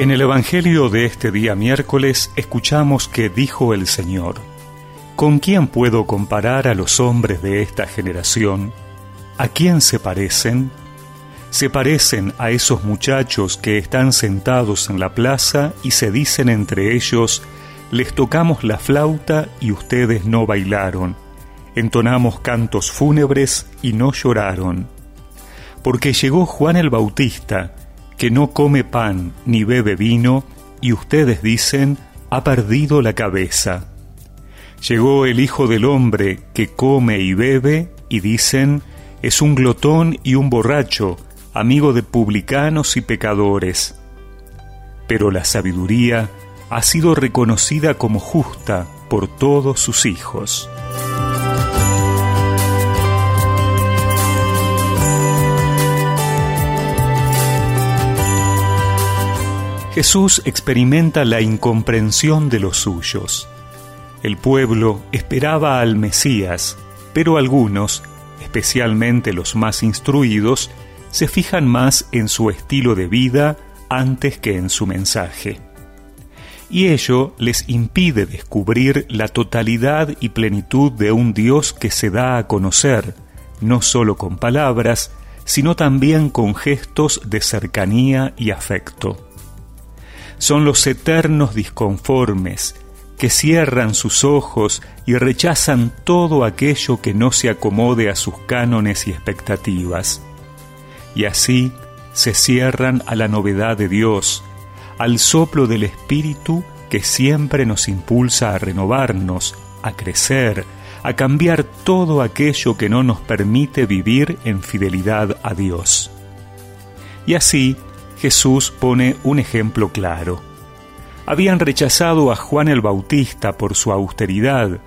En el Evangelio de este día miércoles escuchamos que dijo el Señor, ¿Con quién puedo comparar a los hombres de esta generación? ¿A quién se parecen? Se parecen a esos muchachos que están sentados en la plaza y se dicen entre ellos, les tocamos la flauta y ustedes no bailaron, entonamos cantos fúnebres y no lloraron. Porque llegó Juan el Bautista, que no come pan ni bebe vino, y ustedes dicen, ha perdido la cabeza. Llegó el Hijo del Hombre, que come y bebe, y dicen, es un glotón y un borracho, amigo de publicanos y pecadores. Pero la sabiduría ha sido reconocida como justa por todos sus hijos. Jesús experimenta la incomprensión de los suyos. El pueblo esperaba al Mesías, pero algunos, especialmente los más instruidos, se fijan más en su estilo de vida antes que en su mensaje. Y ello les impide descubrir la totalidad y plenitud de un Dios que se da a conocer, no solo con palabras, sino también con gestos de cercanía y afecto son los eternos disconformes, que cierran sus ojos y rechazan todo aquello que no se acomode a sus cánones y expectativas. Y así se cierran a la novedad de Dios, al soplo del Espíritu que siempre nos impulsa a renovarnos, a crecer, a cambiar todo aquello que no nos permite vivir en fidelidad a Dios. Y así Jesús pone un ejemplo claro. Habían rechazado a Juan el Bautista por su austeridad,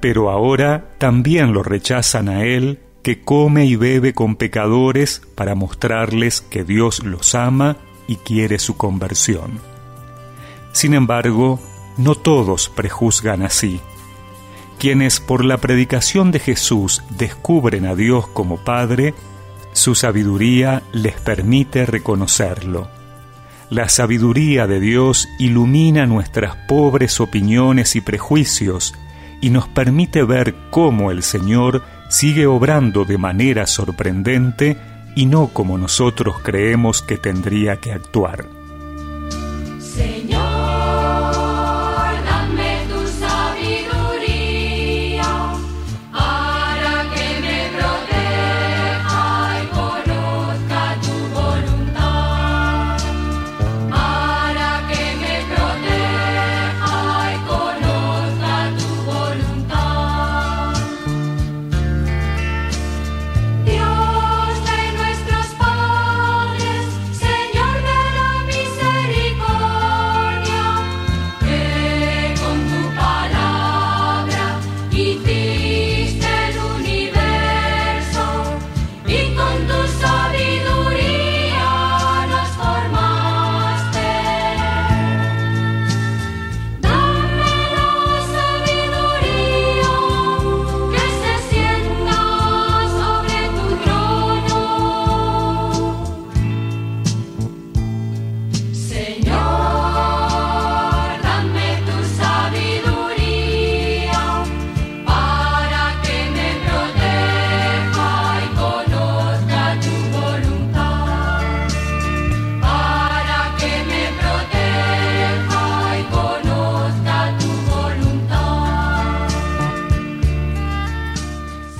pero ahora también lo rechazan a él, que come y bebe con pecadores para mostrarles que Dios los ama y quiere su conversión. Sin embargo, no todos prejuzgan así. Quienes por la predicación de Jesús descubren a Dios como Padre, su sabiduría les permite reconocerlo. La sabiduría de Dios ilumina nuestras pobres opiniones y prejuicios y nos permite ver cómo el Señor sigue obrando de manera sorprendente y no como nosotros creemos que tendría que actuar.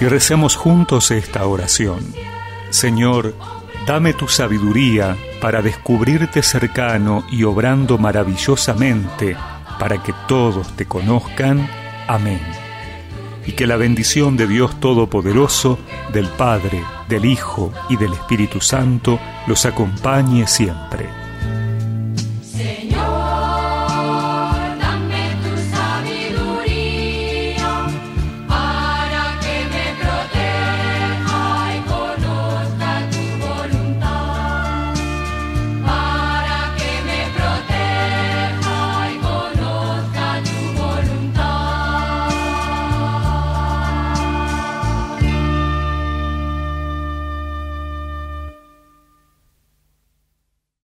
Y recemos juntos esta oración. Señor, dame tu sabiduría para descubrirte cercano y obrando maravillosamente para que todos te conozcan. Amén. Y que la bendición de Dios Todopoderoso, del Padre, del Hijo y del Espíritu Santo los acompañe siempre.